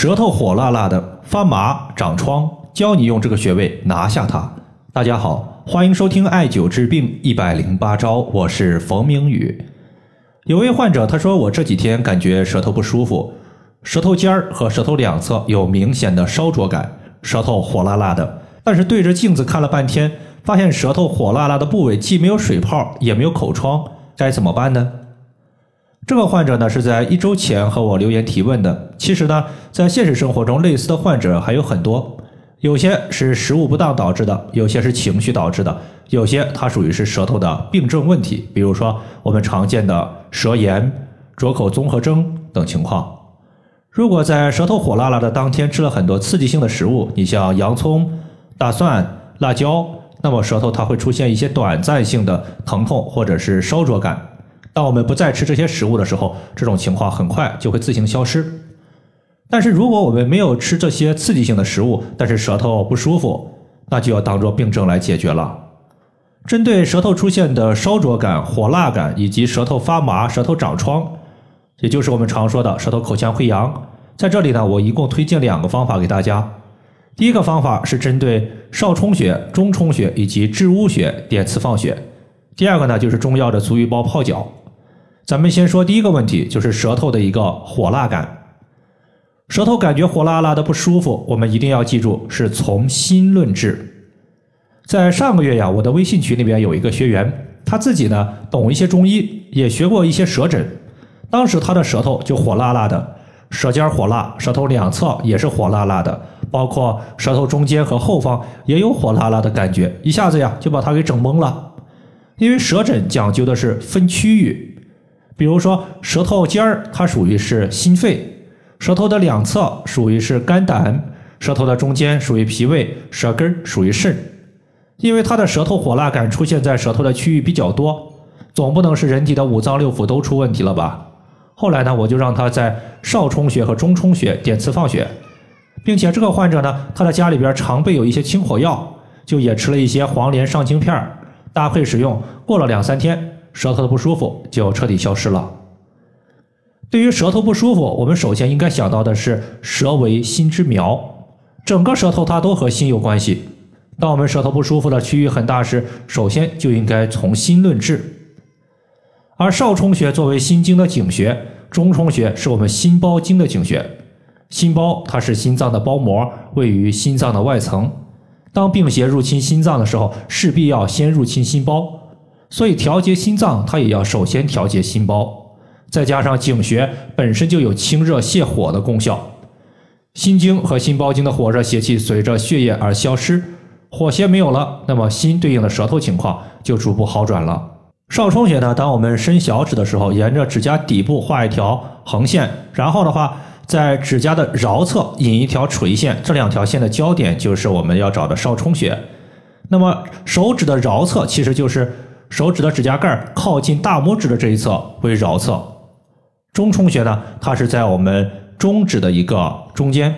舌头火辣辣的，发麻长疮，教你用这个穴位拿下它。大家好，欢迎收听艾灸治病一百零八招，我是冯明宇。有位患者他说，我这几天感觉舌头不舒服，舌头尖儿和舌头两侧有明显的烧灼感，舌头火辣辣的。但是对着镜子看了半天，发现舌头火辣辣的部位既没有水泡，也没有口疮，该怎么办呢？这个患者呢是在一周前和我留言提问的。其实呢，在现实生活中，类似的患者还有很多，有些是食物不当导致的，有些是情绪导致的，有些它属于是舌头的病症问题，比如说我们常见的舌炎、灼口综合征等情况。如果在舌头火辣辣的当天吃了很多刺激性的食物，你像洋葱、大蒜、辣椒，那么舌头它会出现一些短暂性的疼痛或者是烧灼感。当我们不再吃这些食物的时候，这种情况很快就会自行消失。但是如果我们没有吃这些刺激性的食物，但是舌头不舒服，那就要当做病症来解决了。针对舌头出现的烧灼感、火辣感，以及舌头发麻、舌头长疮，也就是我们常说的舌头口腔溃疡，在这里呢，我一共推荐两个方法给大家。第一个方法是针对少冲穴、中冲穴以及至乌穴点刺放血；第二个呢，就是中药的足浴包泡脚。咱们先说第一个问题，就是舌头的一个火辣感。舌头感觉火辣辣的不舒服，我们一定要记住是从心论治。在上个月呀，我的微信群里边有一个学员，他自己呢懂一些中医，也学过一些舌诊。当时他的舌头就火辣辣的，舌尖火辣，舌头两侧也是火辣辣的，包括舌头中间和后方也有火辣辣的感觉，一下子呀就把他给整懵了。因为舌诊讲究的是分区域。比如说，舌头尖儿它属于是心肺，舌头的两侧属于是肝胆，舌头的中间属于脾胃，舌根属于肾。因为他的舌头火辣感出现在舌头的区域比较多，总不能是人体的五脏六腑都出问题了吧？后来呢，我就让他在少冲穴和中冲穴点刺放血，并且这个患者呢，他的家里边常备有一些清火药，就也吃了一些黄连上清片搭配使用，过了两三天。舌头的不舒服就彻底消失了。对于舌头不舒服，我们首先应该想到的是舌为心之苗，整个舌头它都和心有关系。当我们舌头不舒服的区域很大时，首先就应该从心论治。而少冲穴作为心经的井穴，中冲穴是我们心包经的井穴。心包它是心脏的包膜，位于心脏的外层。当病邪入侵心脏的时候，势必要先入侵心包。所以调节心脏，它也要首先调节心包，再加上井穴本身就有清热泻火的功效，心经和心包经的火热邪气随着血液而消失，火邪没有了，那么心对应的舌头情况就逐步好转了。少冲穴呢，当我们伸小指的时候，沿着指甲底部画一条横线，然后的话，在指甲的桡侧引一条垂线，这两条线的交点就是我们要找的少冲穴。那么手指的桡侧其实就是。手指的指甲盖靠近大拇指的这一侧为桡侧，中冲穴呢，它是在我们中指的一个中间。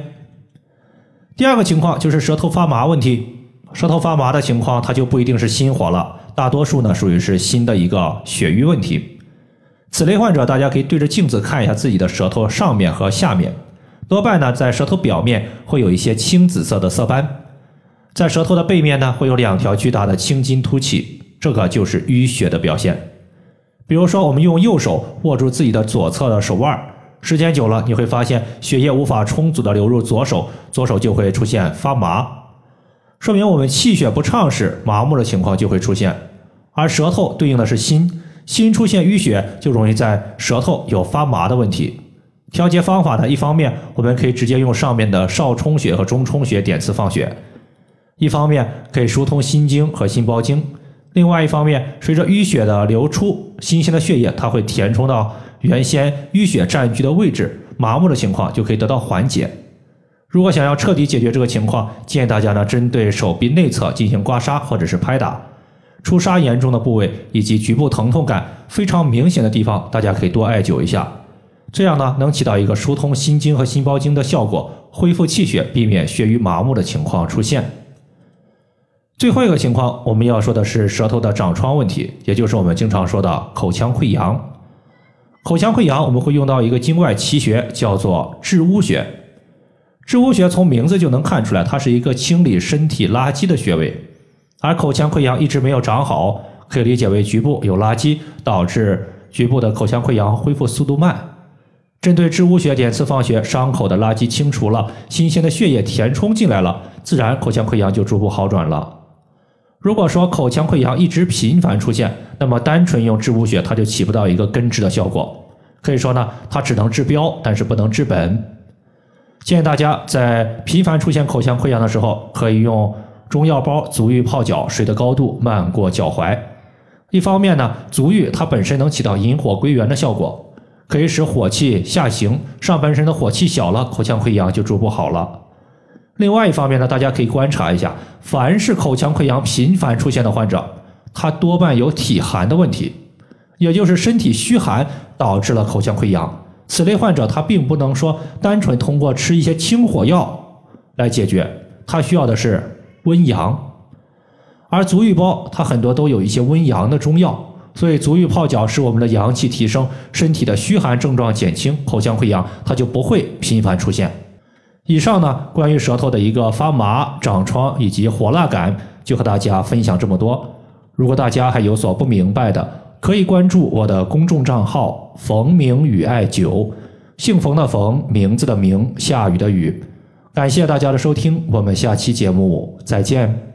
第二个情况就是舌头发麻问题，舌头发麻的情况，它就不一定是心火了，大多数呢属于是心的一个血瘀问题。此类患者，大家可以对着镜子看一下自己的舌头上面和下面，多半呢在舌头表面会有一些青紫色的色斑，在舌头的背面呢会有两条巨大的青筋凸起。这个就是淤血的表现。比如说，我们用右手握住自己的左侧的手腕，时间久了，你会发现血液无法充足的流入左手，左手就会出现发麻，说明我们气血不畅时，麻木的情况就会出现。而舌头对应的是心，心出现淤血，就容易在舌头有发麻的问题。调节方法呢，一方面我们可以直接用上面的少冲穴和中冲穴点刺放血，一方面可以疏通心经和心包经。另外一方面，随着淤血的流出，新鲜的血液它会填充到原先淤血占据的位置，麻木的情况就可以得到缓解。如果想要彻底解决这个情况，建议大家呢针对手臂内侧进行刮痧或者是拍打，出痧严重的部位以及局部疼痛感非常明显的地方，大家可以多艾灸一下，这样呢能起到一个疏通心经和心包经的效果，恢复气血，避免血瘀麻木的情况出现。最后一个情况，我们要说的是舌头的长疮问题，也就是我们经常说的口腔溃疡。口腔溃疡，我们会用到一个经外奇穴，叫做治污穴。治污穴从名字就能看出来，它是一个清理身体垃圾的穴位，而口腔溃疡一直没有长好，可以理解为局部有垃圾，导致局部的口腔溃疡恢复速度慢。针对治污穴点刺放血，伤口的垃圾清除了，新鲜的血液填充进来了，自然口腔溃疡就逐步好转了。如果说口腔溃疡一直频繁出现，那么单纯用支呼穴它就起不到一个根治的效果，可以说呢，它只能治标，但是不能治本。建议大家在频繁出现口腔溃疡的时候，可以用中药包足浴泡脚，水的高度漫过脚踝。一方面呢，足浴它本身能起到引火归元的效果。可以使火气下行，上半身的火气小了，口腔溃疡就逐步好了。另外一方面呢，大家可以观察一下，凡是口腔溃疡频繁出现的患者，他多半有体寒的问题，也就是身体虚寒导致了口腔溃疡。此类患者他并不能说单纯通过吃一些清火药来解决，他需要的是温阳。而足浴包它很多都有一些温阳的中药。所以足浴泡脚使我们的阳气提升，身体的虚寒症状减轻，口腔溃疡它就不会频繁出现。以上呢，关于舌头的一个发麻、长疮以及火辣感，就和大家分享这么多。如果大家还有所不明白的，可以关注我的公众账号“冯明宇艾灸”，姓冯的冯，名字的名，下雨的雨。感谢大家的收听，我们下期节目再见。